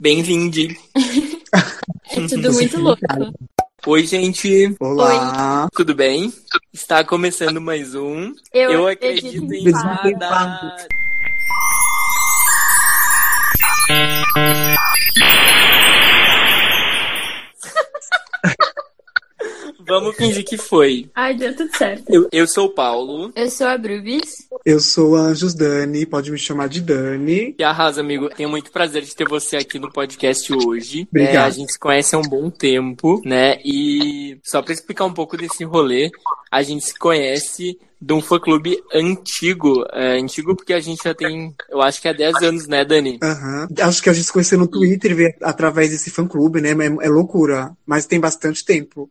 Bem-vindo. É tudo muito louco. Oi, gente. Olá. Tudo bem? Está começando mais um. Eu acredito acredito em em Vamos fingir que foi. Ai, deu tudo certo. Eu, eu sou o Paulo. Eu sou a Brubis. Eu sou a Anjos Dani, pode me chamar de Dani. E arrasa, amigo. Tenho muito prazer de ter você aqui no podcast hoje. Obrigado. É, a gente se conhece há um bom tempo, né? E só pra explicar um pouco desse rolê, a gente se conhece de um fã-clube antigo. É, antigo porque a gente já tem, eu acho que há 10 anos, né, Dani? Aham. Acho que a gente se conheceu no Twitter através desse fã-clube, né? É, é loucura. Mas tem bastante tempo.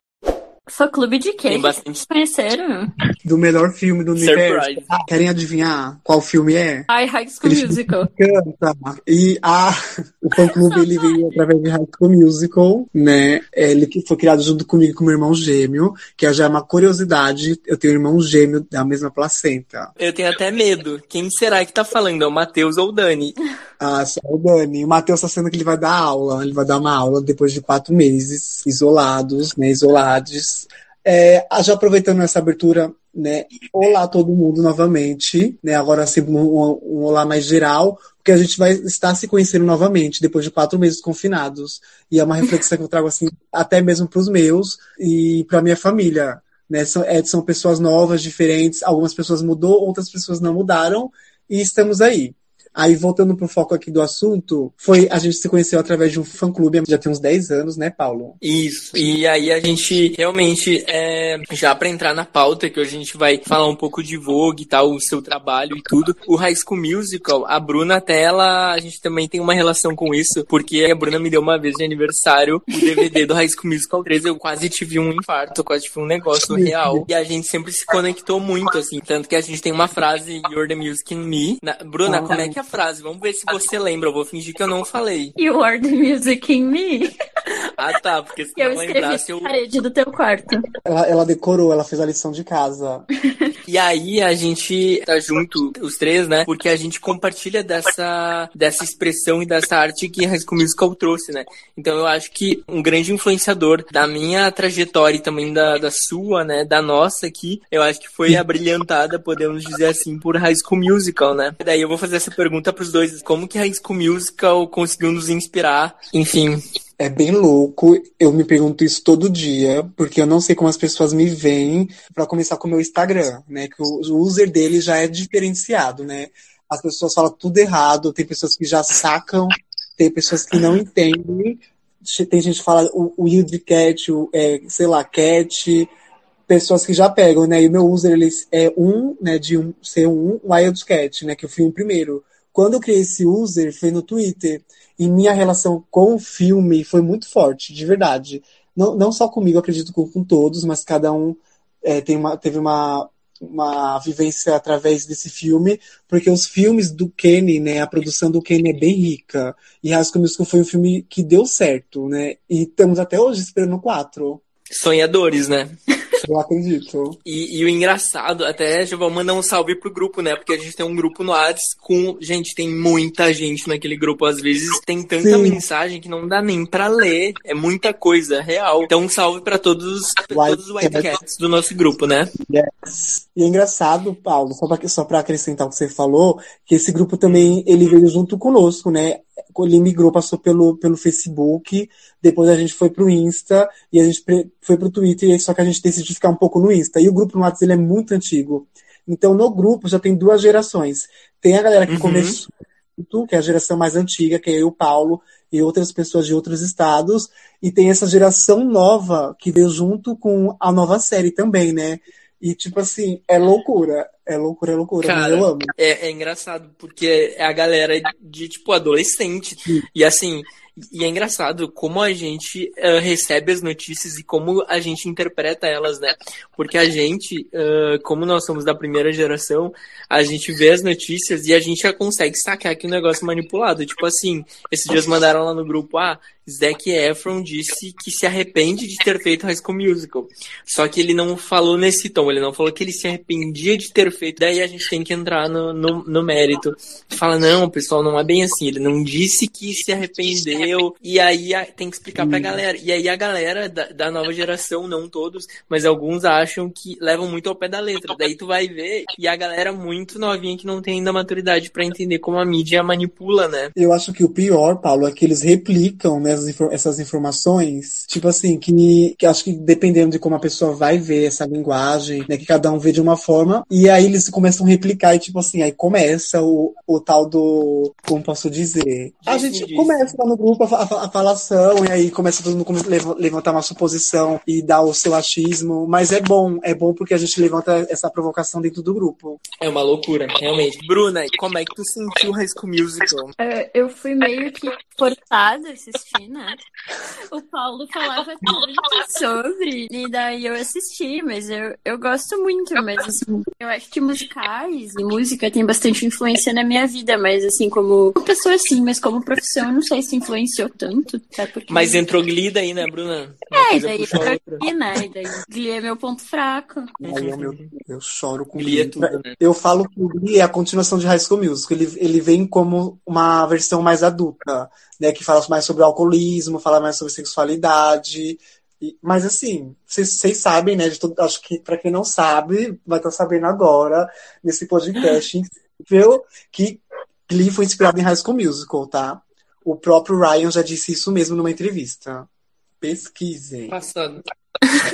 Fã clube de quê? Tem bastante conheceram? Do melhor filme do universo. Surprise. Ah, querem adivinhar qual filme é? Ai, High School Eles- Musical. Canta. E a, o fã-clube ele veio através de High School Musical, né? Ele que foi criado junto comigo com meu irmão gêmeo, que já é uma curiosidade. Eu tenho um irmão gêmeo da mesma placenta. Eu tenho até medo. Quem será que tá falando? É o Matheus ou o Dani? Ah, só o Dani. O Matheus tá sendo que ele vai dar aula. Ele vai dar uma aula depois de quatro meses, isolados, né? Isolados. É, ah, já aproveitando essa abertura, né? Olá todo mundo novamente, né? Agora assim, um- um olá mais geral, porque a gente vai estar se conhecendo novamente depois de quatro meses confinados. E é uma reflexão que eu trago assim, até mesmo para os meus e para minha família. Né? São, é, são pessoas novas, diferentes. Algumas pessoas mudou, outras pessoas não mudaram. E estamos aí. Aí, voltando pro foco aqui do assunto, foi a gente se conheceu através de um fã-clube, já tem uns 10 anos, né, Paulo? Isso. E aí a gente realmente, é, já pra entrar na pauta, que hoje a gente vai falar um pouco de Vogue e tal, o seu trabalho e tudo. O High School Musical, a Bruna até ela, a gente também tem uma relação com isso, porque a Bruna me deu uma vez de aniversário o DVD do High School Musical 3, eu quase tive um infarto, quase tive um negócio real. E a gente sempre se conectou muito, assim, tanto que a gente tem uma frase, You're the Music in Me. Na- Bruna, como é que a frase? Vamos ver se você lembra, eu vou fingir que eu não falei. You are the music in me. Ah tá, porque se eu não escrevi lembrasse eu... na parede do teu quarto. Ela, ela decorou, ela fez a lição de casa. E aí a gente tá junto, os três, né? Porque a gente compartilha dessa, dessa expressão e dessa arte que High School Musical trouxe, né? Então eu acho que um grande influenciador da minha trajetória e também da, da sua, né? Da nossa aqui, eu acho que foi abrilhantada, podemos dizer assim, por High School Musical, né? Daí eu vou fazer essa pergunta pros dois. Como que High School Musical conseguiu nos inspirar? Enfim, É bem louco, eu me pergunto isso todo dia, porque eu não sei como as pessoas me veem, pra começar com o meu Instagram, né? Que o user dele já é diferenciado, né? As pessoas falam tudo errado, tem pessoas que já sacam, tem pessoas que não entendem, tem gente que fala o, o Wild Cat, o, é, sei lá, Cat, pessoas que já pegam, né? E o meu user ele é um, né, de um ser um Wildcat, né, que eu fui o primeiro. Quando eu criei esse user foi no Twitter e minha relação com o filme foi muito forte, de verdade. Não, não só comigo, acredito com, com todos, mas cada um é, tem uma, teve uma, uma vivência através desse filme, porque os filmes do Kenny, né, a produção do Kenny é bem rica. E High School Musical foi um filme que deu certo, né? E estamos até hoje esperando o 4. sonhadores, né? Eu acredito. E, e o engraçado, até já vou mandar um salve pro grupo, né? Porque a gente tem um grupo no Whats com. Gente, tem muita gente naquele grupo. Às vezes tem tanta Sim. mensagem que não dá nem pra ler. É muita coisa, real. Então, um salve pra todos, pra White todos os White Cats do nosso grupo, né? E é engraçado, Paulo, só para só pra acrescentar o que você falou, que esse grupo também ele veio junto conosco, né? Ele migrou, passou pelo, pelo Facebook, depois a gente foi pro Insta e a gente foi pro Twitter, só que a gente decidiu ficar um pouco no Insta. E o grupo no WhatsApp ele é muito antigo. Então no grupo já tem duas gerações. Tem a galera que Uhum. começou, que é a geração mais antiga, que é eu o Paulo e outras pessoas de outros estados, e tem essa geração nova que veio junto com a nova série também, né? E, tipo assim, é loucura. É loucura, é loucura. Cara, eu amo. É, é engraçado, porque é a galera de, tipo, adolescente. E assim, e é engraçado como a gente eh, recebe as notícias e como a gente interpreta elas, né? Porque a gente, eh, como nós somos da primeira geração, a gente vê as notícias e a gente já consegue sacar que o negócio é manipulado. Tipo assim, esses dias mandaram lá no grupo, ah, Zac Efron disse que se arrepende de ter feito High School Musical. Só que ele não falou nesse tom, ele não falou que ele se arrependia de ter perfeito. Daí a gente tem que entrar no, no, no mérito. Fala, não, pessoal, não é bem assim. Ele não disse que se arrependeu. E aí tem que explicar pra galera. E aí a galera da, da nova geração, não todos, mas alguns acham que levam muito ao pé da letra. Daí tu vai ver e a galera muito novinha que não tem ainda maturidade pra entender como a mídia manipula, né? Eu acho que o pior, Paulo, é que eles replicam né, essas essas informações. Tipo assim, que, que acho que dependendo de como a pessoa vai ver essa linguagem, né, que cada um vê de uma forma, e aí eles começam a replicar e tipo assim, aí começa o, o tal do, como posso dizer? A gente disse. começa lá no grupo a, a, a falação, e aí começa todo mundo levantar uma suposição e dar o seu achismo, mas é bom, é bom porque a gente levanta essa provocação dentro do grupo. É uma loucura, realmente. Bruna, e como é que tu sentiu High School Musical? É, eu fui meio que forçada a assistir, né? O Paulo falava tanto sobre, e daí eu assisti, mas eu, eu gosto muito, mas assim, eu acho que musicais e música tem bastante influência na minha vida, mas assim, como pessoa sim, mas como profissão, eu não sei se influenciou tanto, tá? Porque... Mas entrou Glee daí, né, Bruna? Uma É, e daí outra. aqui, né? E daí Glee é meu ponto fraco. Aí eu, meu, eu choro com Glee é Glee. tudo, né? Eu falo que o Glee é a continuação de High School Musical. Ele, ele vem como uma versão mais adulta, né? Que fala mais sobre alcoolismo, fala mais sobre sexualidade. E- mas assim, vocês sabem, né? Todo, acho que para quem não sabe, vai estar sabendo agora nesse podcast incrível que Glee foi inspirado em High School Musical, tá? O próprio Ryan já disse isso mesmo numa entrevista. Pesquisem. Passado.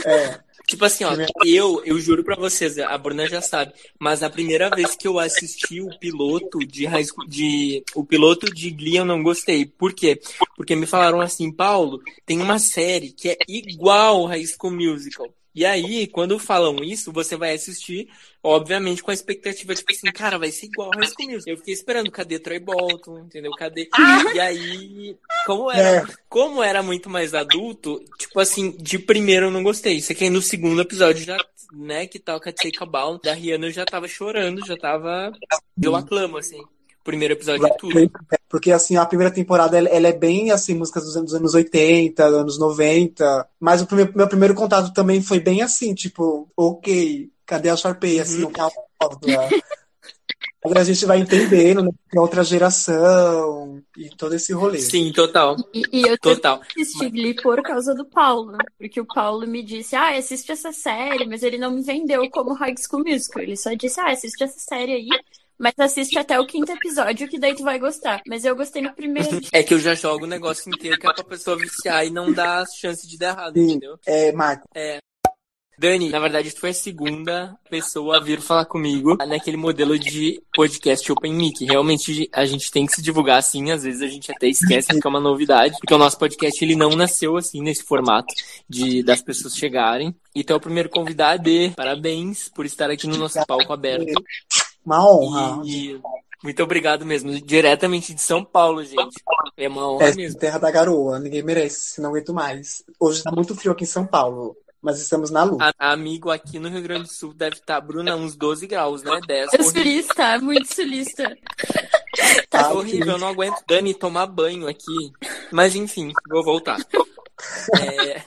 É. Tipo assim, ó, eu, eu juro pra vocês, a Bruna já sabe, mas a primeira vez que eu assisti o piloto de High School, de o piloto de Glee eu não gostei. Por quê? Porque me falaram assim, Paulo, tem uma série que é igual High School Musical. E aí, quando falam isso, você vai assistir, obviamente, com a expectativa, tipo assim, cara, vai ser igual High School Musical. Eu fiquei esperando, cadê Troy Bolton, entendeu? Cadê? E aí, como era, como era muito mais adulto, tipo assim, de primeiro eu não gostei. Isso aqui aí no segundo episódio já, né, que toca Take a Bound, da Rihanna eu já tava chorando, já tava. Eu aclamo, assim. Primeiro episódio é tudo. Porque, assim, a primeira temporada, ela, ela é bem, assim, músicas dos anos, dos anos 80, anos 90. Mas o primeiro, meu primeiro contato também foi bem assim, tipo, ok, cadê a Sharpay? Assim, Uhum. o carro. Agora a gente vai entendendo, né, que é outra geração e todo esse rolê. Sim, total. E, e eu também Total. assisti Glee por causa do Paulo, porque o Paulo me disse, ah, assiste essa série, mas ele não me vendeu como High School Musical. Ele só disse, ah, assiste essa série aí, mas assiste até o quinto episódio, que daí tu vai gostar. Mas eu gostei no primeiro. É que eu já jogo o negócio inteiro que é pra pessoa viciar e não dar chance de dar errado, Sim. entendeu? É, Marco, Dani, na verdade, tu foi a segunda pessoa a vir falar comigo naquele modelo de podcast Open Mic. Realmente, a gente tem que se divulgar assim, às vezes a gente até esquece que é uma novidade, porque o nosso podcast ele não nasceu assim, nesse formato de das pessoas chegarem. Então, o primeiro convidado, parabéns por estar aqui no nosso palco aberto. Uma honra. E muito obrigado mesmo, diretamente de São Paulo, gente. É uma honra É mesmo. terra da garoa, ninguém merece, não aguento mais. Hoje tá muito frio aqui em São Paulo, mas estamos na luta. A- amigo aqui no Rio Grande do Sul deve estar, Bruna, uns 12 graus, né? 10. Eu Horrível. sulista, muito sulista. Tá Ah, horrível, eu não aguento Dani tomar banho aqui. Mas enfim, vou voltar. É,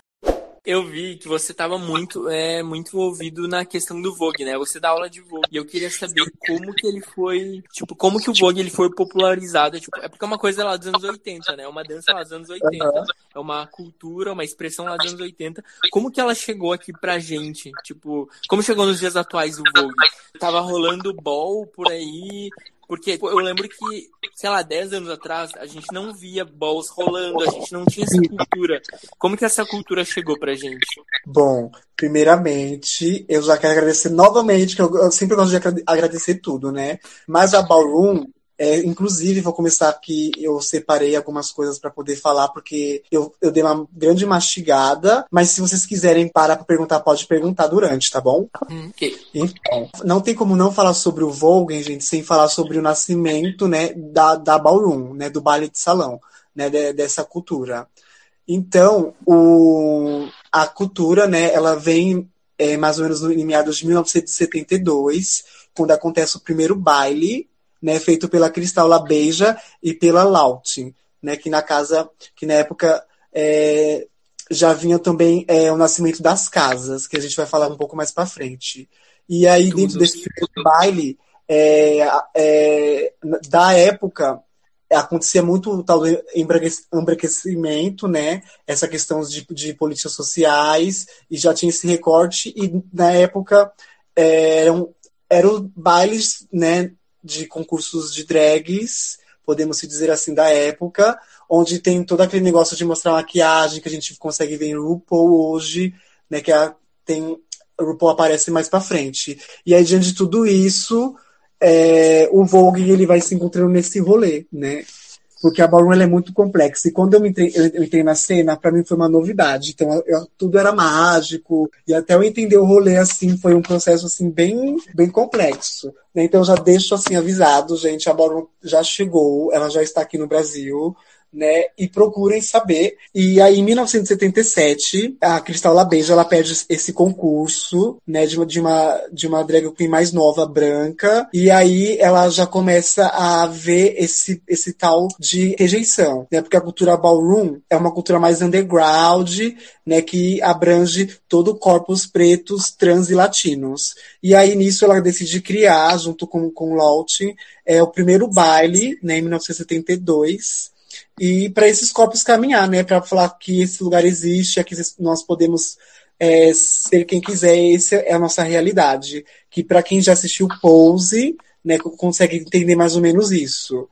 eu vi que você estava muito, é, muito envolvido na questão do Vogue, né? Você dá aula de Vogue. E eu queria saber como que ele foi, tipo, como que o Vogue ele foi popularizado. Tipo, é porque é uma coisa lá dos anos 80, né? É uma dança lá dos anos 80. É uma cultura, uma expressão lá dos anos 80. Como que ela chegou aqui pra gente? Tipo, como chegou nos dias atuais o Vogue? Tava rolando ball por aí. Porque eu lembro que, sei lá, 10 anos atrás, a gente não via balls rolando, a gente não tinha essa cultura. Como que essa cultura chegou pra gente? Bom, primeiramente, eu já quero agradecer novamente, que eu, eu sempre gosto de agra- agradecer tudo, né? Mas a Ballroom, é, inclusive, vou começar aqui, eu separei algumas coisas para poder falar, porque eu, eu dei uma grande mastigada, mas se vocês quiserem parar para perguntar, pode perguntar durante, tá bom? Hum, ok. Então, não tem como não falar sobre o Vogue, gente, sem falar sobre o nascimento, né, da, da ballroom, né, do baile de salão, né, de- dessa cultura. Então, o, a cultura, né, ela vem é, mais ou menos no, em meados de 1972, quando acontece o primeiro baile, né, feito pela Cristal Labeija e pela Laut, né, que na casa, que na época é, já vinha também é, o nascimento das casas, que a gente vai falar um pouco mais para frente. E aí, dentro desse baile, é, é, da época, acontecia muito tal embranquecimento, né? Essa questão de, de políticas sociais, e já tinha esse recorte, e na época eram, eram bailes, né, de concursos de drags, podemos dizer assim, da época, onde tem todo aquele negócio de mostrar maquiagem que a gente consegue ver em RuPaul hoje, né, que a, tem, RuPaul aparece mais para frente. E aí, diante de tudo isso, é, o Vogue ele vai se encontrando nesse rolê, né? Porque a ballroom é muito complexa. E quando eu, me entrei, eu entrei na cena, para mim foi uma novidade. Então, eu, tudo era mágico. E até eu entender o rolê, assim, foi um processo, assim, bem, bem complexo. Né? Então, já deixo, assim, avisado, gente, a ballroom já chegou. Ela já está aqui no Brasil né? E procurem saber. E aí, em 1977, a Cristal Labeja ela perde esse concurso, né? De uma, de uma, de uma drag queen mais nova, branca. E aí ela já começa a ver esse, esse tal de rejeição, né? Porque a cultura ballroom é uma cultura mais underground, né? Que abrange todo o corpos pretos, trans e latinos. E aí, nisso, ela decide criar, junto com, com Lawton, é, o primeiro baile, né? Em 1972 e para esses corpos caminhar, né? Para falar que esse lugar existe, aqui nós podemos é, ser quem quiser, essa é a nossa realidade. Que para quem já assistiu Pose, né, consegue entender mais ou menos isso.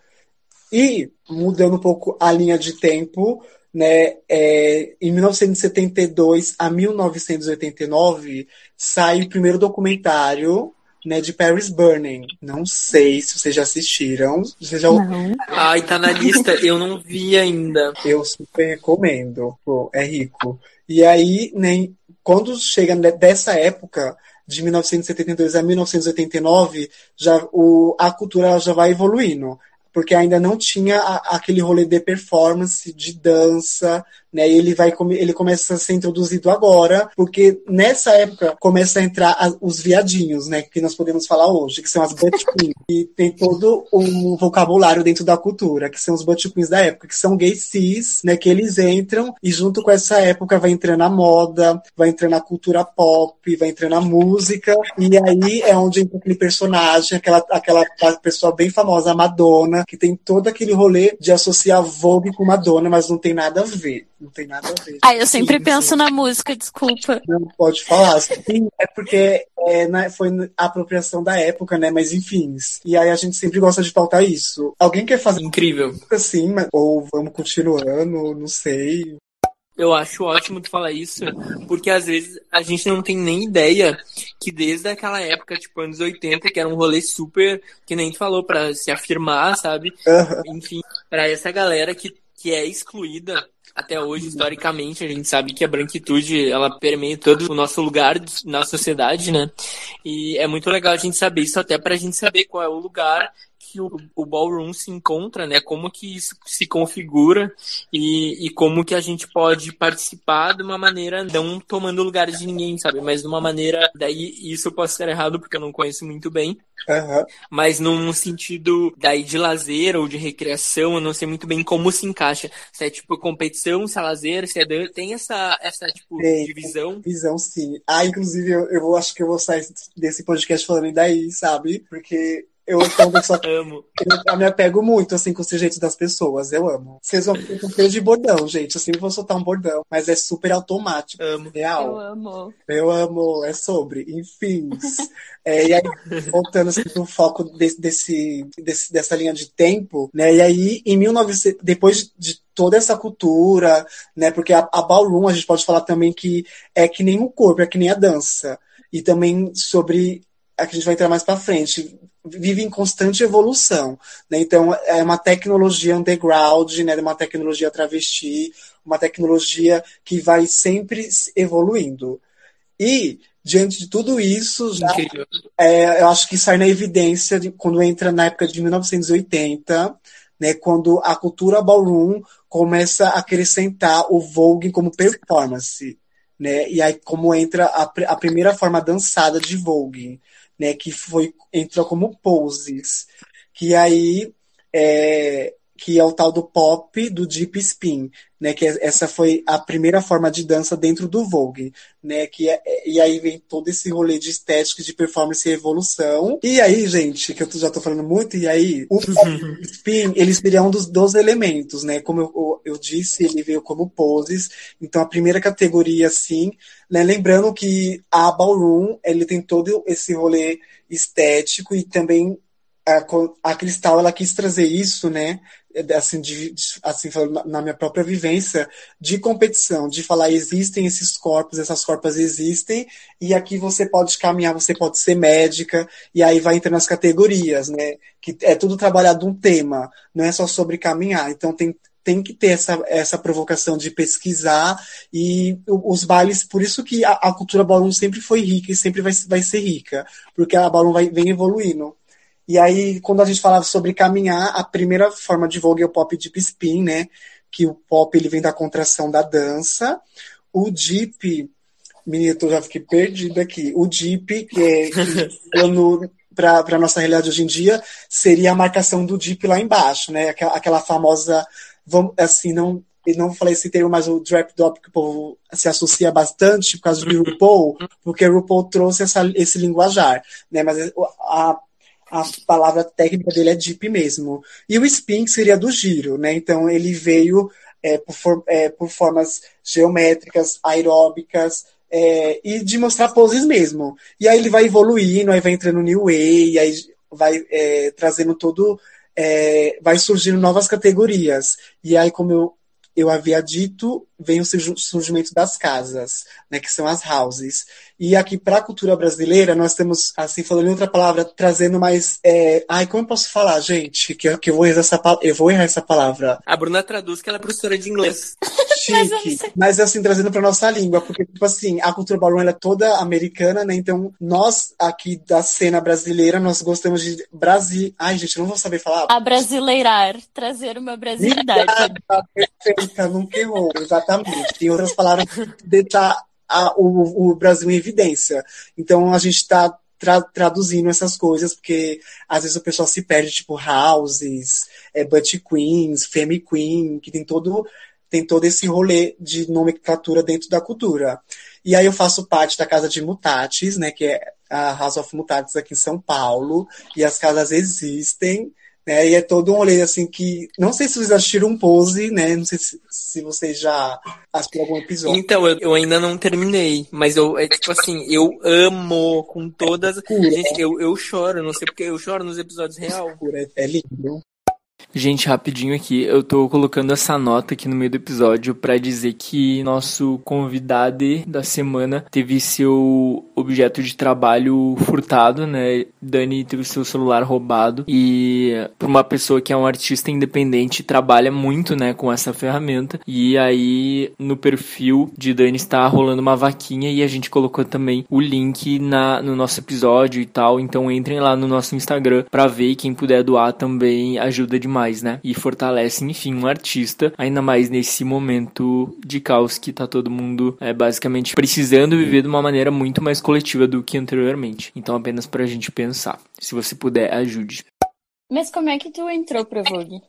E, mudando um pouco a linha de tempo, né, é, em 1972 a 1989, sai o primeiro documentário né, de Paris Burning. Não sei se vocês já assistiram. Vocês já... Não. Ai, tá na lista. Eu não vi ainda. Eu super recomendo. Pô, é rico. E aí, né, quando chega dessa época, de 1972 a 1989, já, o, a cultura já vai evoluindo porque ainda não tinha a, aquele rolê de performance, de dança, né? E ele vai ele começa a ser introduzido agora, porque nessa época começa a entrar a, os viadinhos, né? Que nós podemos falar hoje, que são as butt queens, e tem todo um vocabulário dentro da cultura, que são os butt queens da época, que são gays cis, né? Que eles entram e junto com essa época vai entrando a moda, vai entrando a cultura pop, vai entrando a música, e aí é onde entra aquele personagem, aquela, aquela pessoa bem famosa, a Madonna, que tem todo aquele rolê de associar Vogue com Madonna, mas não tem nada a ver. Não tem nada a ver. Ah, eu sempre sim, penso sim. na música, desculpa. Não pode falar. Sim, é porque é, né, foi a apropriação da época, né? Mas enfim. E aí a gente sempre gosta de pautar isso. Alguém quer fazer. Incrível. Assim, mas, ou vamos continuando, não sei. Eu acho ótimo tu falar isso, porque às vezes a gente não tem nem ideia que desde aquela época, tipo anos 80, que era um rolê super, que nem tu falou, para se afirmar, sabe? Uhum. Enfim, para essa galera que, que é excluída até hoje, historicamente, a gente sabe que a branquitude, ela permeia todo o nosso lugar na sociedade, né? E é muito legal a gente saber isso até pra gente saber qual é o lugar que o, o ballroom se encontra, né? Como que isso se configura e, e como que a gente pode participar de uma maneira não tomando lugar de ninguém, sabe? Mas de uma maneira, daí isso eu posso estar errado porque eu não conheço muito bem, uhum. mas num sentido daí de lazer ou de recreação, eu não sei muito bem como se encaixa. Se é tipo competição, se é lazer, se é dan... tem essa essa tipo tem, divisão. Visão sim. Ah, inclusive eu, eu acho que eu vou sair desse podcast falando daí, sabe? Porque eu sou uma pessoa amo. Eu, me apego muito, assim, com o sujeito das pessoas. Eu amo. Vocês vão ter um peso de bordão, gente. Eu sempre vou soltar um bordão. Mas é super automático. Amo. Real. Eu amo. Eu amo. É sobre. Enfim. é, e aí, voltando assim, pro foco desse, desse, desse, dessa linha de tempo, né? E aí, em 1900, depois de toda essa cultura, né? Porque a, a ballroom, a gente pode falar também que é que nem o corpo, é que nem a dança. E também sobre a que a gente vai entrar mais para frente, vive em constante evolução. Né? Então, é uma tecnologia underground, né? uma tecnologia travesti, uma tecnologia que vai sempre evoluindo. E, diante de tudo isso, já, é, eu acho que sai na evidência de, quando entra na época de 1980, né, quando a cultura ballroom começa a acrescentar o Vogue como performance. Né? E aí, como entra a, a primeira forma dançada de Vogue né, que foi entrou como poses, que aí é, que é o tal do pop do deep spin, né? Que é, essa foi a primeira forma de dança dentro do Vogue, né? Que é, e aí vem todo esse rolê de estética, de performance e evolução. E aí, gente, que eu já tô falando muito, e aí o pop spin ele seria um dos, dos elementos, né? Como eu, eu disse, ele veio como poses. Então a primeira categoria, assim, né? Lembrando que a ballroom ele tem todo esse rolê estético e também a, a Cristal ela quis trazer isso, né? Assim, de, assim, na minha própria vivência de competição, de falar existem esses corpos, essas corpas existem, e aqui você pode caminhar, você pode ser médica, e aí vai entrando nas categorias, né? Que é tudo trabalhado um tema, não é só sobre caminhar. Então tem, tem que ter essa, essa provocação de pesquisar e os bailes, por isso que a, a cultura ballroom sempre foi rica e sempre vai, vai ser rica, porque a ballroom vai, vem evoluindo. E aí, quando a gente falava sobre caminhar, a primeira forma de Vogue é o pop deep spin, né? Que o pop ele vem da contração da dança. O deep, menina, eu já fiquei perdida aqui. O deep, que é para a nossa realidade hoje em dia, seria a marcação do deep lá embaixo, né? Aquela, aquela famosa, vamos, assim, não não falei esse termo, mas o Drap Dop que o povo se associa bastante por causa do RuPaul, porque o RuPaul trouxe essa, esse linguajar, né? Mas a, a palavra técnica dele é deep mesmo. E o spin seria do giro, né? Então ele veio é, por, é, por, formas geométricas, aeróbicas, é, e de mostrar poses mesmo. E aí ele vai evoluindo, aí vai entrando New Way, aí vai é, trazendo todo. É, vai surgindo novas categorias. E aí, como eu eu havia dito, vem o surgimento das casas, né, que são as houses. E aqui, para a cultura brasileira, nós temos, assim, falando em outra palavra, trazendo mais. É... Ai, como eu posso falar, gente? Que, que eu, vou errar essa, eu vou errar essa palavra. A Bruna traduz que ela é professora de inglês. Chique. Mas, assim, trazendo para nossa língua, porque, tipo assim, a cultura ballroom é toda americana, né? Então, nós aqui da cena brasileira, nós gostamos de Brasil. Ai, gente, eu não vou saber falar. A brasileirar, trazer uma brasilidade. Perfeito América nunca errou, exatamente. Tem outras palavras deixar a, o, o Brasil em evidência. Então a gente está tra traduzindo essas coisas, porque às vezes o pessoal se perde, tipo houses, é, Queens, Femi Queen, que tem todo, tem todo esse rolê de nomenclatura dentro da cultura. E aí eu faço parte da Casa de Mutatis, né, que é a House of Mutatis aqui em São Paulo, e as casas existem, né? E é todo um rolê assim que. Não sei se vocês assistiram um pose, né? Não sei se, se vocês já assistiram algum episódio. Então, eu, eu ainda não terminei. Mas eu, é tipo assim, eu amo com todas. Gente, eu, eu choro, não sei porque eu choro nos episódios real. É, é lindo. Gente, rapidinho aqui, eu tô colocando essa nota aqui no meio do episódio para dizer que nosso convidado da semana teve seu objeto de trabalho furtado, né? Dani teve seu celular roubado e por uma pessoa que é um artista independente trabalha muito, né, com essa ferramenta. E aí no perfil de Dani está rolando uma vaquinha e a gente colocou também o link na no nosso episódio e tal. Então entrem lá no nosso Instagram para ver quem puder doar também ajuda demais mais, né? E fortalece, enfim, um artista, ainda mais nesse momento de caos que tá todo mundo é, basicamente precisando viver de uma maneira muito mais coletiva do que anteriormente. Então, apenas pra gente pensar. Se você puder, ajude. Mas como é que tu entrou pro Vogue?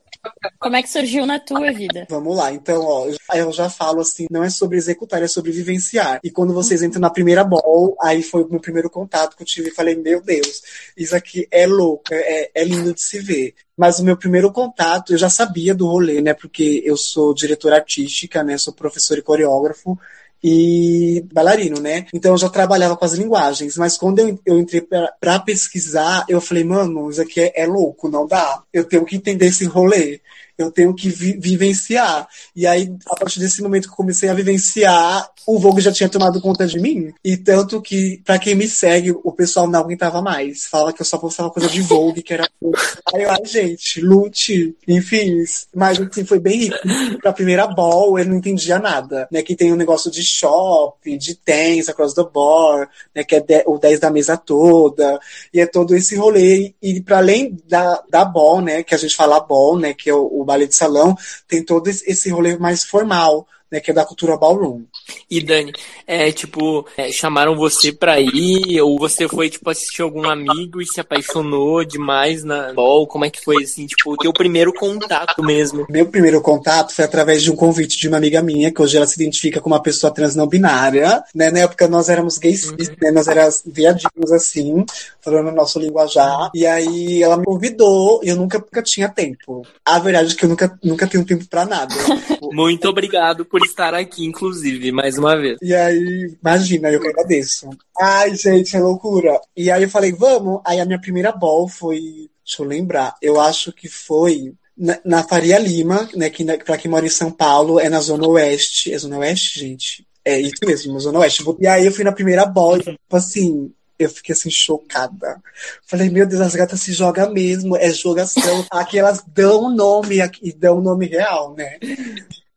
Como é que surgiu na tua vida? Vamos lá, então, ó, eu já falo assim, não é sobre executar, é sobre vivenciar. E quando vocês entram na primeira ball, aí foi o meu primeiro contato que eu tive e falei, meu Deus, isso aqui é louco, é, é lindo de se ver. Mas o meu primeiro contato, eu já sabia do rolê, né? Porque eu sou diretora artística, né? Sou professor e coreógrafo e bailarino, né? Então eu já trabalhava com as linguagens, mas quando eu, eu entrei para pesquisar, eu falei, mano, isso aqui é, é, louco, não dá. Eu tenho que entender esse rolê eu tenho que vi vivenciar. E aí, a partir desse momento que eu comecei a vivenciar, o Vogue já tinha tomado conta de mim. E tanto que, para quem me segue, o pessoal não aguentava mais. Fala que eu só postava coisa de Vogue, que era. Aí eu, ai, gente, lute, enfim. Mas assim, foi bem rico. Pra primeira ball, eu não entendia nada. Né? Que tem um negócio de shop, de dance across the board, né? Que é o 10 da mesa toda. E é todo esse rolê. E para além da, da ball, né? Que a gente fala ball, né? Que é o, ballet de salão, tem todo esse rolê mais formal, né, que é da cultura ballroom. E Dani, é tipo, é, chamaram você pra ir, ou você foi, tipo, assistir algum amigo e se apaixonou demais na ball? Como é que foi, assim, tipo, o teu primeiro contato mesmo? Meu primeiro contato foi através de um convite de uma amiga minha, que hoje ela se identifica como uma pessoa trans não binária, né? Na época nós éramos gays, uhum. né? Nós éramos viadinhos, assim, falando nosso linguajar. E aí ela me convidou e eu nunca, nunca tinha tempo. A verdade é que eu nunca, nunca tenho tempo pra nada. Muito obrigado por estar aqui, inclusive, mais uma vez. E aí, imagina, eu que agradeço. Ai, gente, é loucura. E aí eu falei, vamos. Aí a minha primeira ball foi. Deixa eu lembrar. Eu acho que foi na, na Faria Lima, né? Que pra quem mora em São Paulo, é na Zona Oeste. É Zona Oeste, gente? É isso mesmo, Zona Oeste. E aí eu fui na primeira ball, tipo assim, eu fiquei assim, chocada. Falei, meu Deus, as gatas se jogam mesmo, é jogação. Aqui elas dão nome e dão nome real, né?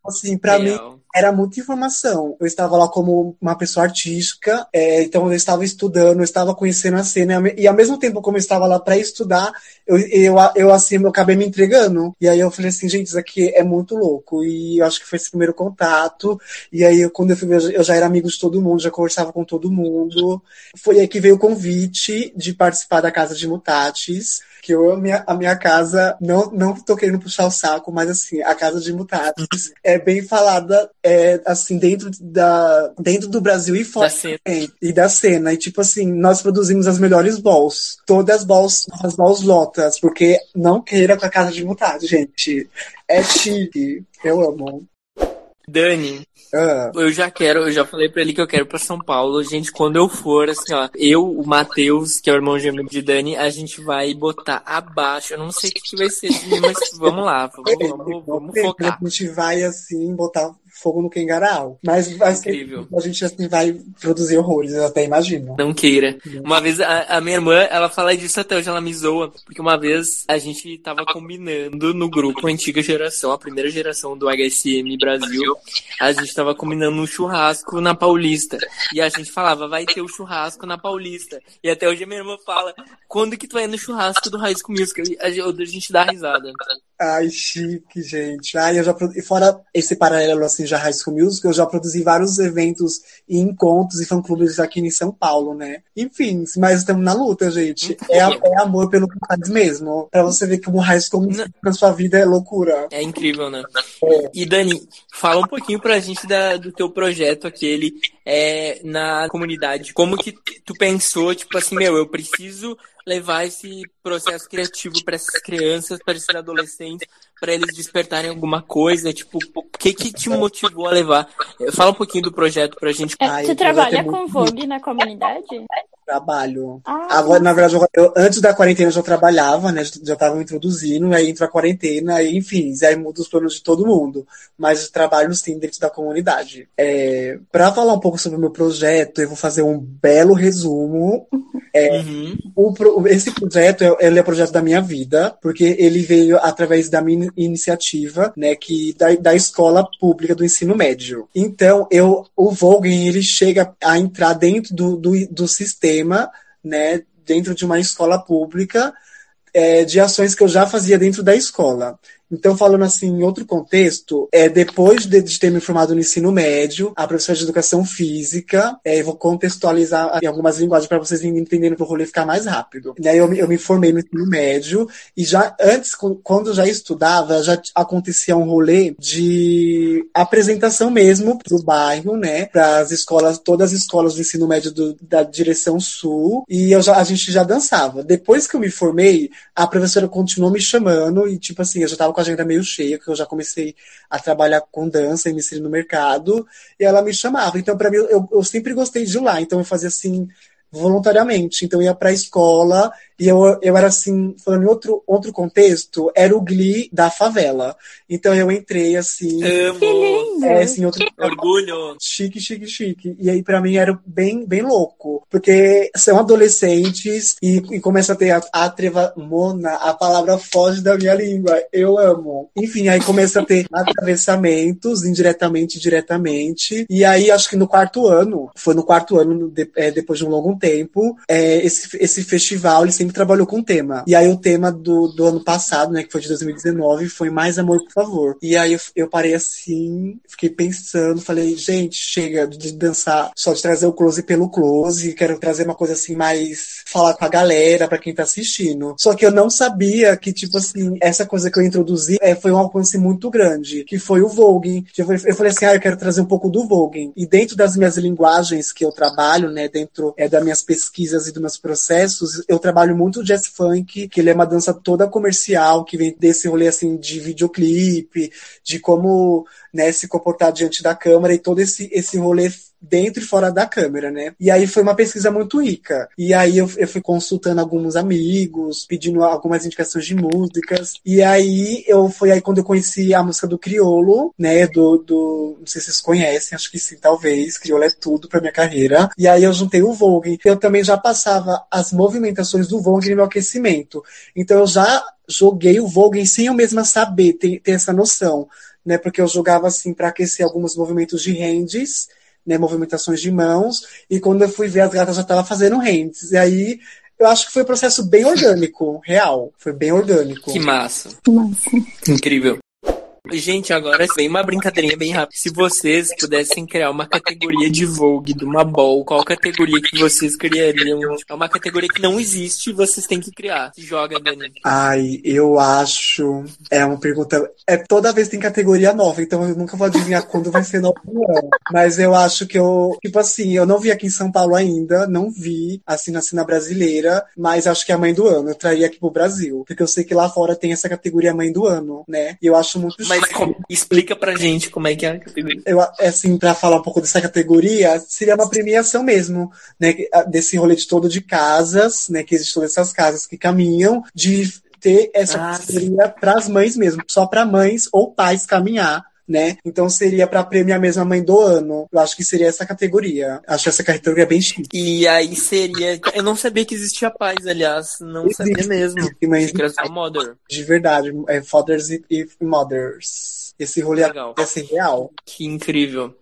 Assim, para mim era muita informação. Eu estava lá como uma pessoa artística, é, então eu estava estudando, eu estava conhecendo a cena, e ao mesmo tempo como eu estava lá para estudar, eu, eu, eu, assim, eu acabei me entregando. E aí eu falei assim, gente, isso aqui é muito louco. E eu acho que foi esse primeiro contato. E aí, eu, quando eu fui ver, eu já era amigo de todo mundo, já conversava com todo mundo. Foi aí que veio o convite de participar da Casa de Mutatis que eu, a minha, a minha casa, não, não tô querendo puxar o saco, mas assim, a Casa de Mutatis é bem falada, é, assim, dentro, da, dentro do Brasil e fora. Da e da cena. E tipo assim, nós produzimos as melhores balls. Todas as balls, as balls lotas, porque não queira com a Casa de Mutatis, gente. É chique. Eu amo. Dani, ah. eu já quero, eu já falei pra ele que eu quero pra São Paulo. Gente, quando eu for, assim, ó, eu, o Matheus, que é o irmão gêmeo de Dani, a gente vai botar abaixo. Eu não sei o que, que vai ser de mim, mas vamos lá, vamos, vamos, vamos focar. A gente vai, assim, botar fogo no Kengarau. Mas mas a gente assim vai produzir horrores, eu até imagino. Não queira. Uma vez a, a, minha irmã, ela fala disso até hoje, ela me zoa, porque uma vez a gente tava combinando no grupo a antiga geração, a primeira geração do HSM Brasil, a gente tava combinando um churrasco na Paulista. E a gente falava, vai ter o churrasco na Paulista. E até hoje a minha irmã fala, quando que tu vai no churrasco do School Musical? A gente dá risada. Ai, chique, gente. Ai, eu já e fora esse paralelo assim já High School Music, eu já produzi vários eventos e encontros e fã-clubes aqui em São Paulo, né? Enfim, mas estamos na luta, gente. É, é amor pelo país mesmo. Pra você ver que o High School Music na sua vida é loucura. É incrível, né? É. E Dani, fala um pouquinho pra gente da, do teu projeto aquele é, na comunidade. Como que tu pensou, tipo assim, meu, eu preciso levar esse processo criativo para essas crianças, para esses adolescentes, para eles despertarem alguma coisa? Tipo, o que que te motivou a levar? Fala um pouquinho do projeto pra gente. É, você trabalha com Vogue na comunidade? Trabalho. Ah, Agora, na verdade, eu, antes da quarentena eu já trabalhava, né? Já estavam introduzindo, aí entra a quarentena, aí, enfim, aí muda os planos de todo mundo. Mas trabalho sim dentro da comunidade. É, para falar um pouco sobre o meu projeto, eu vou fazer um belo resumo. É, uhum. o, esse projeto ele é o projeto da minha vida, porque ele veio através da minha iniciativa, né, que da, da escola pública do ensino médio. Então, eu, o Vogue, ele chega a entrar dentro do, do, do sistema, né, dentro de uma escola pública, é, de ações que eu já fazia dentro da escola. Então, falando assim, em outro contexto, é, depois de, de ter me formado no ensino médio, a professora de educação física, é, eu vou contextualizar em algumas linguagens para vocês entenderem para o rolê ficar mais rápido. E aí eu, eu me formei no ensino médio e já antes, quando já estudava, já acontecia um rolê de apresentação mesmo do bairro, né, para as escolas, todas as escolas do ensino médio do, da direção sul, e eu já, a gente já dançava. Depois que eu me formei, a professora continuou me chamando e, tipo assim, eu já estava com a agenda meio cheia, que eu já comecei a trabalhar com dança e me inserir no mercado, e ela me chamava. Então, para mim, eu, eu sempre gostei de ir lá. Então, eu fazia assim, voluntariamente. Então, eu ia para a escola e eu, eu era assim, falando em outro, outro contexto, era o Glee da favela. Então eu entrei assim. Amo. É, assim, outro... Orgulho. Chique, chique, chique. E aí para mim era bem, bem louco. Porque são adolescentes e, e começa a ter a, a treva. Mona, a palavra foge da minha língua. Eu amo. Enfim, aí começa a ter atravessamentos, indiretamente e diretamente. E aí acho que no quarto ano, foi no quarto ano, de, é, depois de um longo tempo, é, esse, esse festival ele sempre sempre trabalhou com tema. E aí o tema do, do ano passado, né, que foi de 2019, foi Mais Amor, por Favor. E aí eu, eu parei assim, fiquei pensando, falei, gente, chega de dançar só de trazer o close pelo close, quero trazer uma coisa assim mais falar com a galera, para quem tá assistindo. Só que eu não sabia que, tipo assim, essa coisa que eu introduzi é, foi um alcance muito grande, que foi o Vogue. Eu falei, eu falei assim, ah, eu quero trazer um pouco do Vogue. E dentro das minhas linguagens que eu trabalho, né, dentro é, das minhas pesquisas e dos meus processos, eu trabalho muito jazz funk, que ele é uma dança toda comercial, que vem desse rolê, assim, de videoclipe, de como, né, se comportar diante da câmera e todo esse, esse rolê dentro e fora da câmera, né? E aí foi uma pesquisa muito rica. E aí eu, eu fui consultando alguns amigos, pedindo algumas indicações de músicas. E aí eu foi aí quando eu conheci a música do Criolo, né? Do, do não sei se vocês conhecem, acho que sim, talvez. Criolo é tudo pra minha carreira. E aí eu juntei o Vogue. Eu também já passava as movimentações do Vogue no meu aquecimento. Então eu já joguei o Vogue sem eu mesma saber, ter, ter essa noção. Né, porque eu jogava assim para aquecer alguns movimentos de hands né, movimentações de mãos, e quando eu fui ver, as gatas já estavam fazendo hands. E aí eu acho que foi um processo bem orgânico, real. Foi bem orgânico. Que massa. Que massa. Incrível. Gente, agora vem uma brincadeirinha bem rápida. Se vocês pudessem criar uma categoria de Vogue, de uma ball, qual categoria que vocês criariam? É uma categoria que não existe e vocês têm que criar. Se joga, Dani. Ai, eu acho. É uma pergunta. É toda vez tem categoria nova, então eu nunca vou adivinhar quando vai ser nova. Mas eu acho que eu. Tipo assim, eu não vi aqui em São Paulo ainda, não vi assim na cena brasileira, mas acho que é a mãe do ano. Eu traria aqui pro Brasil. Porque eu sei que lá fora tem essa categoria mãe do ano, né? E eu acho muito mas como, explica pra gente como é que é a categoria. Eu, assim, pra falar um pouco dessa categoria, seria uma premiação mesmo, né? Desse rolê todo de casas, né? Que existe todas essas casas que caminham, de ter essa ah, categoria para as mães mesmo, só para mães ou pais caminhar né? Então seria para premiar a mesma mãe do ano. Eu acho que seria essa categoria. Acho essa categoria bem chique. E aí seria. Eu não sabia que existia pais, aliás. Não Existe. sabia mesmo. Mas... Mother. De verdade. É Fathers e Mothers. Esse rolê Legal. é ser real. Que incrível.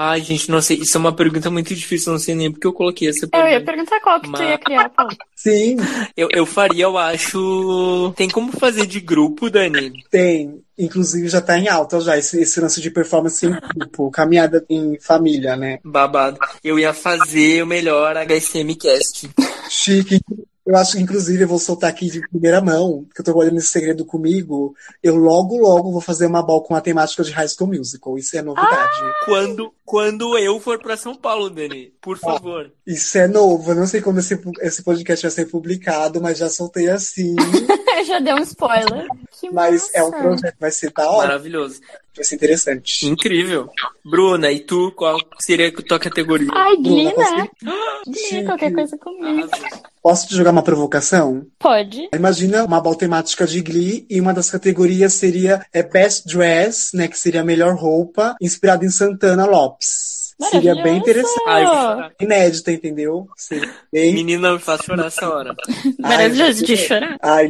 Ai, gente, não sei. Isso é uma pergunta muito difícil, não sei nem porque eu coloquei essa pergunta. Eu ia perguntar qual que Mas... tu ia criar, Paulo. Sim. Eu, eu faria, eu acho. Tem como fazer de grupo, Dani? Tem. Inclusive já tá em alta já, esse, esse lance de performance em grupo, caminhada em família, né? Babado. Eu ia fazer o melhor HSM Cast. Chique. Eu acho que, inclusive, eu vou soltar aqui de primeira mão, que eu tô olhando esse segredo comigo. Eu logo, logo vou fazer uma ball com a temática de High School Musical. Isso é novidade. Ah! Quando, quando eu for pra São Paulo, Dani, por favor. Ah, isso é novo. Eu não sei quando esse, esse podcast vai ser publicado, mas já soltei assim. já deu um spoiler. Que mas massa. é um projeto, vai ser da hora. Maravilhoso. Vai ser interessante. Incrível. Bruna, e tu, qual seria a tua categoria? Ai, Glee, né? Glee, qualquer coisa comigo. Posso te jogar uma provocação? Pode. Imagina uma ball temática de Glee e uma das categorias seria é Best Dress, né, que seria a melhor roupa, inspirada em Santana Lopes. Seria bem interessante. Ai, Inédita, entendeu? Bem... Menina, me faz chorar essa hora. Maravilhoso de chorar. Ai,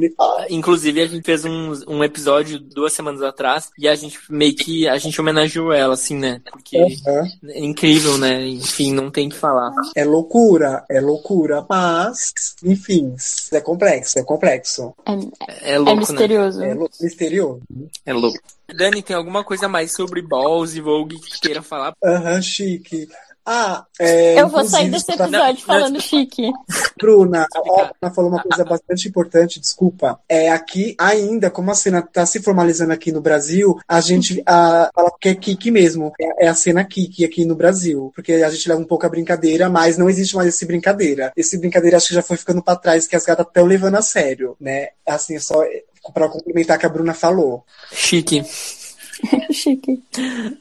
Inclusive, a gente fez um, um episódio duas semanas atrás e a gente meio que a gente homenageou ela, assim, né? Porque uhum. é incrível, né? Enfim, não tem que falar. É loucura, é loucura, mas, enfim, é complexo, é complexo. É, é, louco, é misterioso. Né? É misterioso. É louco. Dani, tem alguma coisa mais sobre Balls e Vogue que queira falar? Aham, uhum, chique. Ah, é, eu vou sair desse episódio falando não, chique. Bruna, a Ana falou uma coisa bastante importante, desculpa. É aqui ainda, como a cena está se formalizando aqui no Brasil, a gente a, fala que é kick mesmo. É, é, a cena kick aqui no Brasil. Porque a gente leva um pouco a brincadeira, mas não existe mais esse brincadeira. Esse brincadeira acho que já foi ficando para trás, que as gatas estão levando a sério, né? Assim, só para complementar o que a Bruna falou. Chique. Chique.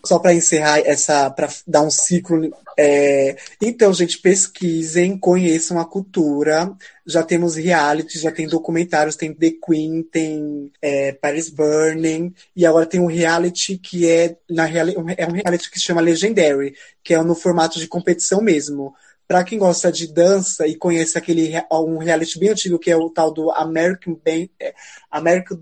Só para encerrar essa, para dar um ciclo. É... Então, gente, pesquisem, conheçam a cultura. Já temos reality, já tem documentários, tem The Queen, tem é, Paris Burning, e agora tem um reality que é na reali é um reality que se chama Legendary, que é no formato de competição mesmo. Para quem gosta de dança e conhece aquele um reality bem antigo que é o tal do American, é, American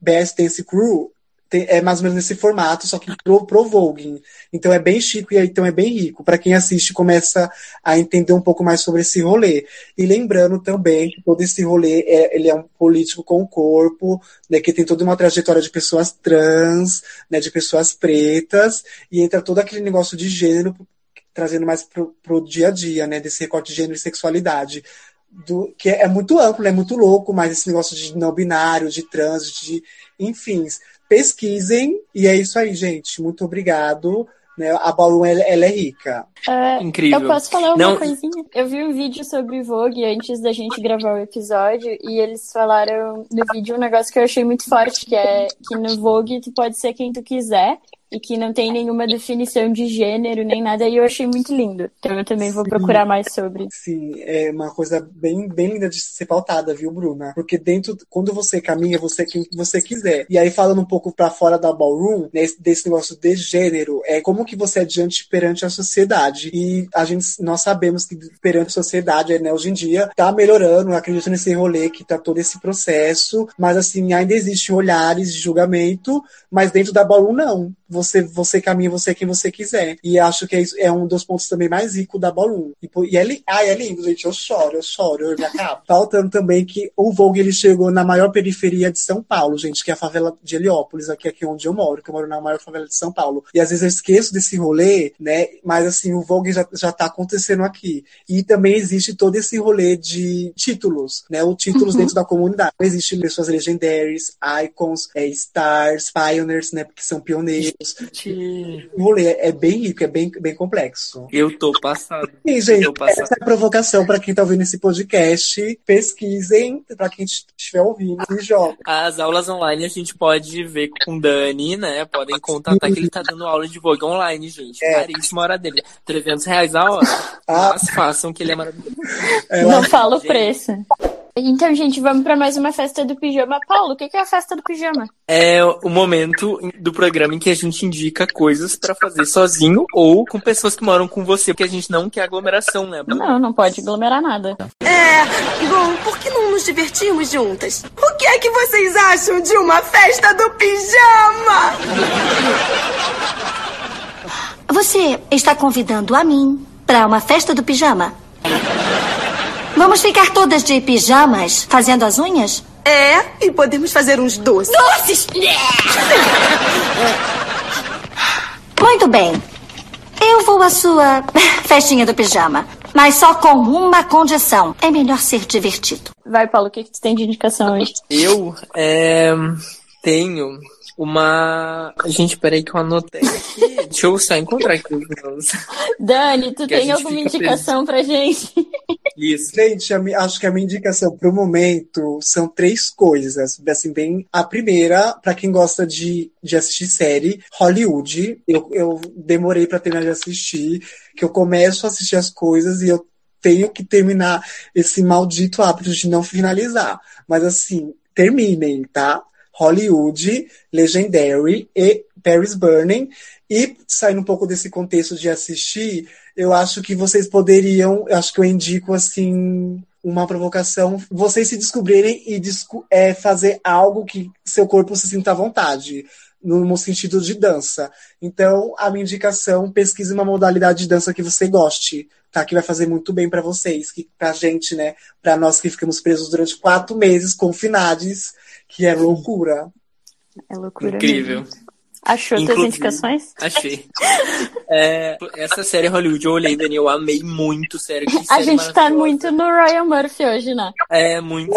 Best Dance Crew, tem, é mais ou menos nesse formato, só que pro, pro Vogue. Então é bem chico e então é bem rico. Para quem assiste, começa a entender um pouco mais sobre esse rolê. E lembrando também que todo esse rolê é, ele é um político com o corpo, né, que tem toda uma trajetória de pessoas trans, né, de pessoas pretas, e entra todo aquele negócio de gênero trazendo mais pro, pro dia a dia, né, desse recorte de gênero e sexualidade. Do, que é muito amplo, é muito louco, mas esse negócio de não binário, de trans, de enfim, pesquisem e é isso aí, gente. Muito obrigado. Né? A Ballroom ela, ela é rica. É, Incrível. Eu posso falar uma Não... coisinha? Eu vi um vídeo sobre Vogue antes da gente gravar o episódio e eles falaram no vídeo um negócio que eu achei muito forte, que é que no Vogue tu pode ser quem tu quiser e que não tem nenhuma definição de gênero nem nada, e eu achei muito lindo. Então eu também vou Sim. procurar mais sobre. Sim, é uma coisa bem, bem linda de ser pautada, viu, Bruna? Porque dentro, quando você caminha, você é quem você quiser. E aí, falando um pouco para fora da ballroom, né, desse negócio de gênero, é como que você é diante perante a sociedade. E a gente, nós sabemos que perante a sociedade, né, hoje em dia, tá melhorando, acredito nesse rolê que tá todo esse processo, mas assim, ainda existem olhares de julgamento, mas dentro da ballroom não você, você caminha, você é quem você quiser. E acho que é, isso, é um dos pontos também mais ricos da Ballroom. E, e é, ai, é lindo, gente. Eu choro, eu choro, eu me acabo. Faltando também que o Vogue ele chegou na maior periferia de São Paulo, gente, que é a favela de Heliópolis, aqui, aqui onde eu moro, que eu moro na maior favela de São Paulo. E às vezes eu esqueço desse rolê, né? Mas assim, o Vogue já, já tá acontecendo aqui. E também existe todo esse rolê de títulos, né? O títulos uhum. dentro da comunidade. Existem pessoas legendárias, icons, é, stars, pioneers, né? Porque são pioneiros. Gente. O rolê é bem rico, é bem, bem complexo. Eu tô passado. E, gente, passado. essa é a provocação para quem tá ouvindo esse podcast. Pesquisem, para quem estiver ouvindo, e joga. As aulas online a gente pode ver com o Dani, né? Podem contatar que ele tá dando aula de Vogue online, gente. É. Caríssima hora dele. 300 reais a hora. Ah. Mas façam que ele é maravilhoso. É, Não fala o preço. Então, gente, vamos para mais uma festa do pijama. Paulo, o que é a festa do pijama? É o momento do programa em que a gente indica coisas para fazer sozinho ou com pessoas que moram com você, porque a gente não quer aglomeração, né? Não, não pode aglomerar nada. É, bom, por que não nos divertimos juntas? O que é que vocês acham de uma festa do pijama? Você está convidando a mim para uma festa do pijama? Vamos ficar todas de pijamas fazendo as unhas? É, e podemos fazer uns doces. Doces! Muito bem. Eu vou à sua festinha do pijama. Mas só com uma condição. É melhor ser divertido. Vai, Paulo, o que, que tu tem de indicação hoje? Eu é, tenho uma. Gente, peraí que eu anotei aqui. Deixa eu só encontrar aqui os meus. Dani, tu que tem alguma indicação preso. pra gente? Isso. Gente, acho que a minha indicação pro momento são três coisas. Assim, bem. A primeira, para quem gosta de, de assistir série, Hollywood. Eu, eu demorei para terminar de assistir, que eu começo a assistir as coisas e eu tenho que terminar esse maldito hábito de não finalizar. Mas assim, terminem, tá? Hollywood, Legendary e Paris Burning. E saindo um pouco desse contexto de assistir, eu acho que vocês poderiam, eu acho que eu indico assim uma provocação, vocês se descobrirem e é, fazer algo que seu corpo se sinta à vontade, no sentido de dança. Então, a minha indicação, pesquise uma modalidade de dança que você goste, tá? Que vai fazer muito bem para vocês, que pra gente, né? Para nós que ficamos presos durante quatro meses, confinados, que é loucura. É loucura. Incrível. Mesmo. Achou Inclusive, indicações? Achei. É, essa série Hollywood eu olhei, Dani, eu amei muito, sério. a gente tá muito no Ryan Murphy hoje, né? É, muito.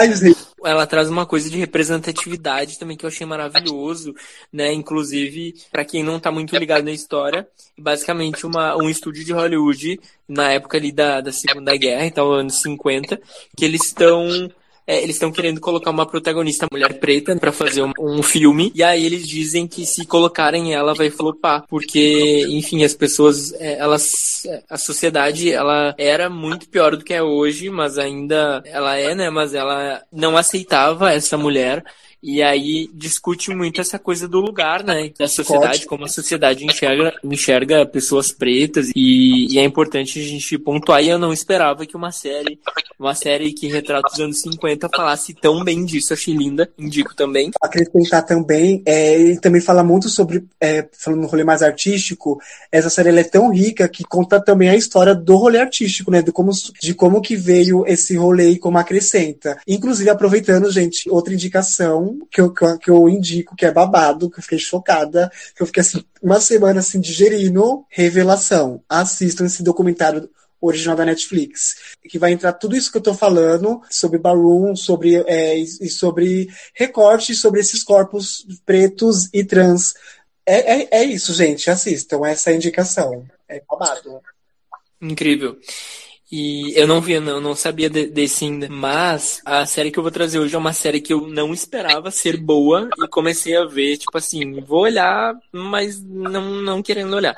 Ela traz uma coisa de representatividade também que eu achei maravilhoso, né? Inclusive, para quem não tá muito ligado na história, basicamente uma, um estúdio de Hollywood, na época ali da, da Segunda Guerra, então anos 50, que eles estão é, eles estão querendo colocar uma protagonista mulher preta para fazer um, um, filme, e aí eles dizem que se colocarem ela vai flopar, porque, enfim, as pessoas, é, elas, a sociedade, ela era muito pior do que é hoje, mas ainda ela é, né, mas ela não aceitava essa mulher, E aí discute muito essa coisa do lugar, né? Da sociedade, como a sociedade enxerga, enxerga pessoas pretas. E, e é importante a gente pontuar. E eu não esperava que uma série, uma série que retrata os anos 50 falasse tão bem disso. Achei linda, indico também. acrescentar também, é, ele também fala muito sobre, é, falando no rolê mais artístico, essa série ela é tão rica que conta também a história do rolê artístico, né? De como, de como que veio esse rolê e como acrescenta. Inclusive, aproveitando, gente, outra indicação que eu, que eu- que eu indico, que é babado, que eu fiquei chocada, que eu fiquei assim, uma semana assim, digerindo, revelação. Assistam esse documentário original da Netflix, que vai entrar tudo isso que eu tô falando sobre Barum, sobre, é, e sobre recortes sobre esses corpos pretos e trans. É, é, é isso, gente. Assistam. Essa é a indicação. É babado. Incrível. E eu não vi, não, não sabia de- desse ainda. Mas a série que eu vou trazer hoje é uma série que eu não esperava ser boa e comecei a ver, tipo assim, vou olhar, mas não, não querendo olhar.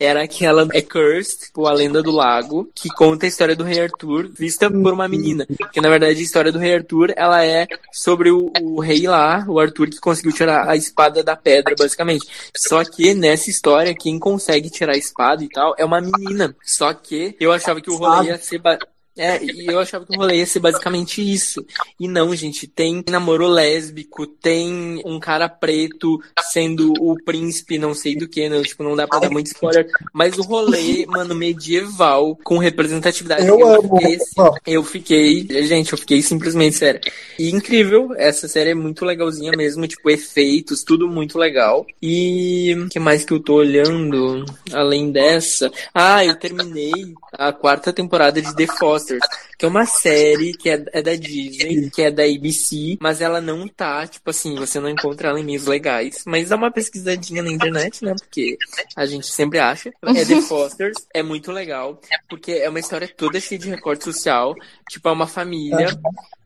Era aquela é Cursed, tipo, a lenda do lago, que conta a história do Rei Arthur, vista por uma menina. Que na verdade a história do Rei Arthur, ela é sobre o, o rei lá, o Arthur, que conseguiu tirar a espada da pedra, basicamente. Só que nessa história, quem consegue tirar a espada e tal é uma menina. Só que eu achava que o rolê ia ser. É, e eu achava que o rolê ia ser basicamente isso. E não, gente, tem namoro lésbico, tem um cara preto sendo o príncipe, não sei do que, não, tipo, não dá pra dar muito spoiler. Mas o rolê, mano, medieval, com representatividade. Eu amo. fiquei assim, eu fiquei, gente, eu fiquei simplesmente sério. E incrível, essa série é muito legalzinha mesmo, tipo, efeitos, tudo muito legal. E o que mais que eu tô olhando além dessa? Ah, eu terminei a quarta temporada de The Fosters, que é uma série que é, é da Disney, que é da ABC, mas ela não tá, tipo assim, você não encontra ela em meios legais. Mas dá uma pesquisadinha na internet, né? Porque a gente sempre acha. É The Fosters, é muito legal, porque é uma história toda cheia de recorte social. Tipo, é uma família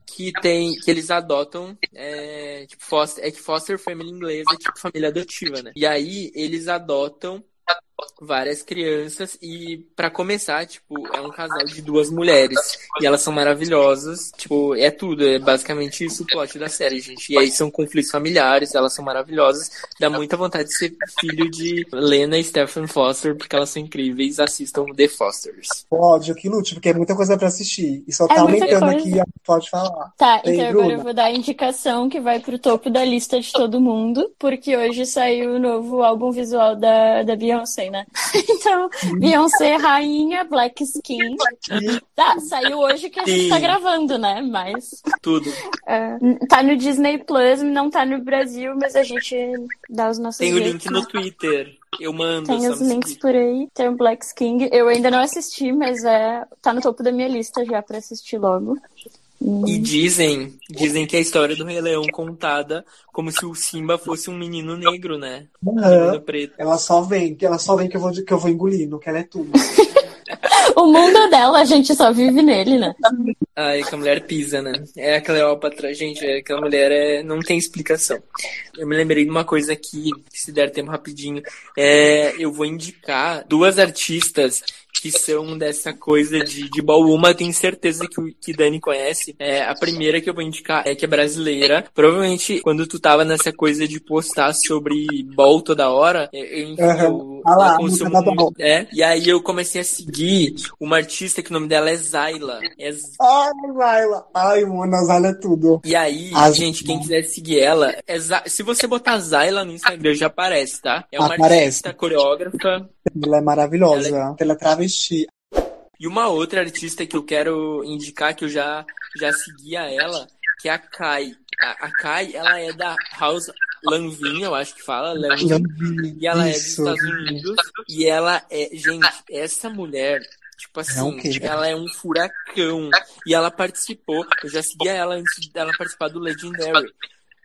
que tem que eles adotam é, tipo, foster, é que foster family inglesa é tipo família adotiva, né? E aí eles adotam várias crianças e pra começar, tipo, é um casal de duas mulheres e elas são maravilhosas, tipo, é tudo, é basicamente isso o plot da série, gente. E aí são conflitos familiares, elas são maravilhosas, dá muita vontade de ser filho de Lena e Stephen Foster porque elas são incríveis, assistam The Fosters. Pode, que lute, porque é muita coisa pra assistir. E só É tá muita aumentando coisa. aqui, pode falar. Tá, Ei, então agora Bruna. eu vou dar a indicação que vai pro topo da lista de todo mundo, porque hoje saiu o novo álbum visual da, da Beyoncé, né? Então, Beyoncé, rainha, Black Skin. Tá, saiu hoje que a gente Sim. tá gravando, né? Mas Tudo. é, tá no Disney Plus, não tá no Brasil, mas a gente dá os nossos Tem o link no Twitter. Eu mando, Tem os links seguir. por aí. Tem o Black King. Eu ainda não assisti, mas é, tá no topo da minha lista já pra assistir logo. E dizem, dizem que a história do Rei Leão contada como se o Simba fosse um menino negro, né? Um menino preto. Ela só vem, ela só vem que eu vou, que eu vou engolindo, que ela é tudo. O mundo dela, a gente só vive nele, né? Ai, que a mulher pisa, né? É a Cleópatra, gente, é, aquela mulher é, não tem explicação. Eu me lembrei de uma coisa aqui, se der tempo rapidinho. É, eu vou indicar duas artistas que são dessa coisa de, de baú. Uma eu tenho certeza que, o- que Dani conhece. É, a primeira que eu vou indicar é que é brasileira. Provavelmente, quando tu tava nessa coisa de postar sobre bol toda hora, eu, eu, enfim, Aham. eu, Ah lá, a consumo da muito, é, e aí eu comecei a seguir uma artista que o nome dela é Zayla. É Z- Ai, Laila. Ai, mano, a Zayla é tudo. e aí, A- gente, quem quiser seguir ela, é Za- se você botar Zayla no Instagram, já aparece, tá? É uma Aparece. artista, coreógrafa. Ela é maravilhosa. Ela é travesti. E uma outra artista que eu quero indicar, que eu já, já seguia ela, que é a Kai. A, a Kai, ela é da House Lanvin, eu acho que fala, Lanvin. E ela é dos Isso. Estados Unidos. E ela é. Gente, essa mulher. Tipo assim, o quê? ela é um furacão. E ela participou. Eu já seguia ela antes dela participar do Legendary.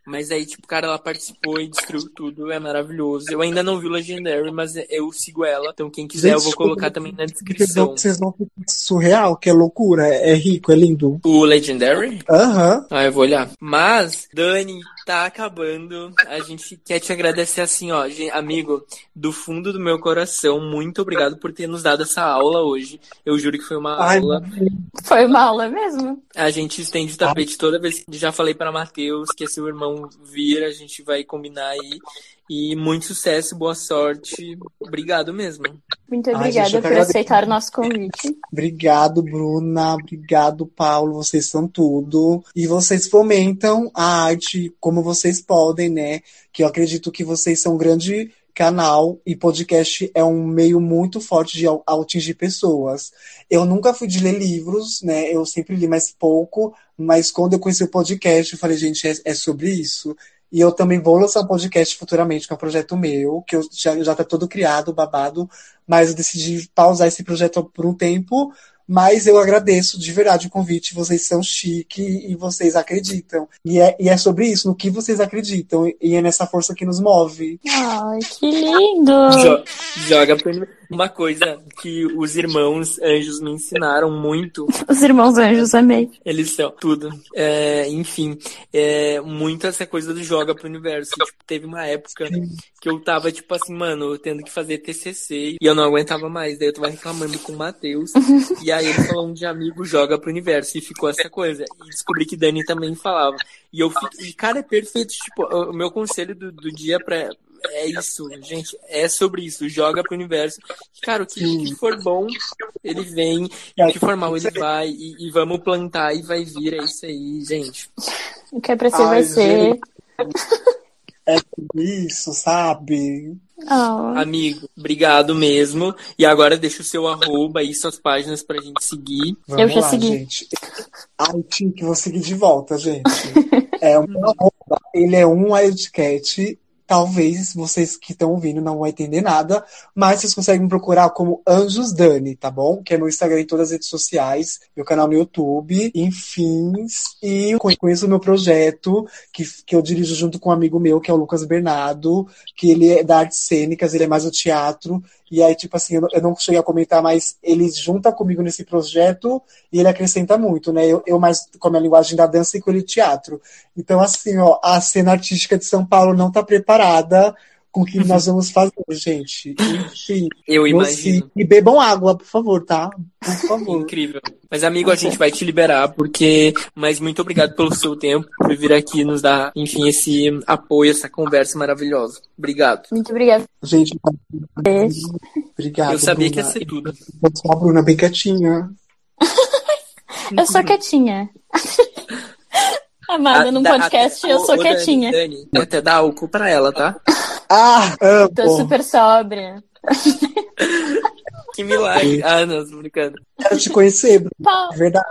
Mas aí, tipo, cara, ela participou e destruiu tudo. É maravilhoso. Eu ainda não vi o Legendary, mas eu sigo ela. Então, quem quiser, eu vou Gente, colocar também na descrição. vocês vão ficar surreal, que é loucura. É rico, é lindo. O Legendary? Aham. Ah, eu vou olhar. Mas, Dani, tá acabando. A gente quer te agradecer assim, ó, amigo, do fundo do meu coração, muito obrigado por ter nos dado essa aula hoje. Eu juro que foi uma Ai, aula. Foi uma aula mesmo. A gente estende o tapete toda vez. Já falei para Matheus que se o irmão vir, a gente vai combinar aí. E muito sucesso, boa sorte. Obrigado mesmo. Muito Ai, obrigada gente, por agradeço. aceitar o nosso convite. Obrigado, Bruna. Obrigado, Paulo. Vocês são tudo. E vocês fomentam a arte como vocês podem, né? Que eu acredito que vocês são um grande canal e podcast é um meio muito forte de atingir pessoas. Eu nunca fui de ler livros, né? Eu sempre li mais pouco, mas quando eu conheci o podcast, eu falei, gente, é, é sobre isso. E eu também vou lançar um podcast futuramente, que é um projeto meu, que eu já, já tá todo criado, babado, mas eu decidi pausar esse projeto por um tempo, mas eu agradeço de verdade o convite, vocês são chique e vocês acreditam. E é, e é sobre isso, no que vocês acreditam, e é nessa força que nos move. Ai, que lindo! Jo- joga pra uma coisa que os irmãos anjos me ensinaram muito. Os irmãos anjos, amei. Eles são tudo. É, enfim, é, muito essa coisa do joga pro universo. Tipo, teve uma época que eu tava, tipo assim, mano, tendo que fazer TCC e eu não aguentava mais. Daí eu tava reclamando com o Matheus. e aí ele falou um de amigo joga pro universo. E ficou essa coisa. E descobri que Dani também falava. E eu fiquei. E, cara, é perfeito. Tipo, o meu conselho do, do dia pra. É isso, gente. É sobre isso. Joga pro universo. Cara, o que, que for bom, ele vem. E o que for mal, ele vai. E, e vamos plantar e vai vir. É isso aí, gente. O que é pra ser, Ai, vai ser. gente. É tudo isso, sabe? Oh, Amigo, obrigado mesmo. E agora deixa o seu arroba aí, suas páginas pra gente seguir. Vamos Eu já lá, segui. gente. Ai, Tim, que vou seguir de volta, gente. É um arroba, ele é um wildcat. Talvez vocês que estão ouvindo não vão entender nada, mas vocês conseguem me procurar como Anjos Dani, tá bom? Que é meu Instagram em todas as redes sociais, meu canal no YouTube, enfim. E conheço o meu projeto, que, que eu dirijo junto com um amigo meu, que é o Lucas Bernardo, que ele é da artes cênicas, ele é mais do teatro. E aí, tipo assim, eu não, cheguei a comentar, mas ele junta comigo nesse projeto e ele acrescenta muito, né? Eu, eu mais com a minha linguagem da dança e com ele teatro. Então, assim, ó, a cena artística de São Paulo não tá preparada com o que nós vamos fazer, gente. Enfim, Eu imagino. e bebam água, por favor, tá? Por favor. Incrível. Mas, amigo, a gente vai te liberar, porque. Mas muito obrigado pelo seu tempo, por vir aqui nos dar, enfim, esse apoio, essa conversa maravilhosa. Obrigado. muito obrigada. Gente, Beijo. obrigado. Eu sabia que ia Bruna. ser tudo. Eu sou a Bruna bem quietinha. Eu sou quietinha. Amada, num Ah, podcast até- eu sou Dani, quietinha. Dani, até dá álcool pra ela, tá? Ah, amo. Tô super sóbria. Que milagre. Ah, não, tô brincando. Quero te conhecer, Bruna. Pau. É verdade.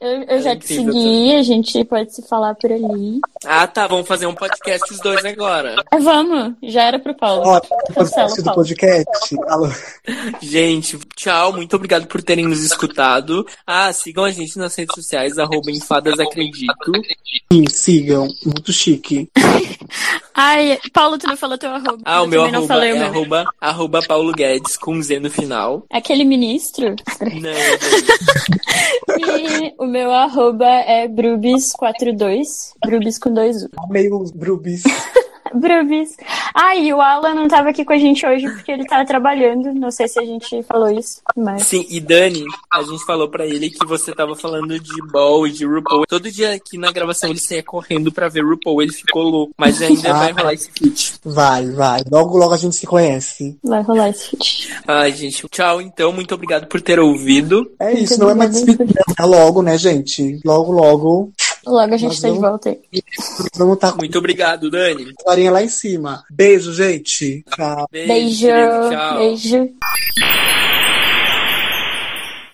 Eu, eu já te incrível, segui, a gente pode se falar por ali. Ah, tá. Vamos fazer um podcast os dois agora. É, vamos, já era pro Paulo. Ó, Cancela do podcast. Alô. Gente, tchau. Muito obrigado por terem nos escutado. Ah, sigam a gente nas redes sociais, arroba Enfadas Acredito. Sim, sigam. Muito chique. Ai, Paulo, tu não falou teu arroba. Ah, o Eu meu arroba falei é o meu. arroba, arroba Paulo Guedes com Z no final. Aquele ministro. Não, E o meu arroba é Brubis42. Brubis com dois U. Meio brubis. Brubis. Ah, e o Alan não tava aqui com a gente hoje porque ele tava trabalhando. Não sei se a gente falou isso, mas. Sim, e Dani, a gente falou pra ele que você tava falando de Ball e de RuPaul. Todo dia aqui na gravação ele saía correndo pra ver RuPaul, ele ficou louco. Mas ainda Ah. vai rolar esse feat. Vai, vai. Logo, logo a gente se conhece. Vai rolar esse feat. Ai, gente, tchau então. Muito obrigado por ter ouvido. É Muito isso, não é mais despedida. É logo, né, gente? Logo, logo. Logo a gente Nós tá de volta aí. Vamos estar com Muito obrigado, Dani. a farinha lá em cima. Beijo, gente. Tchau. Beijo. Beijo. Beijo.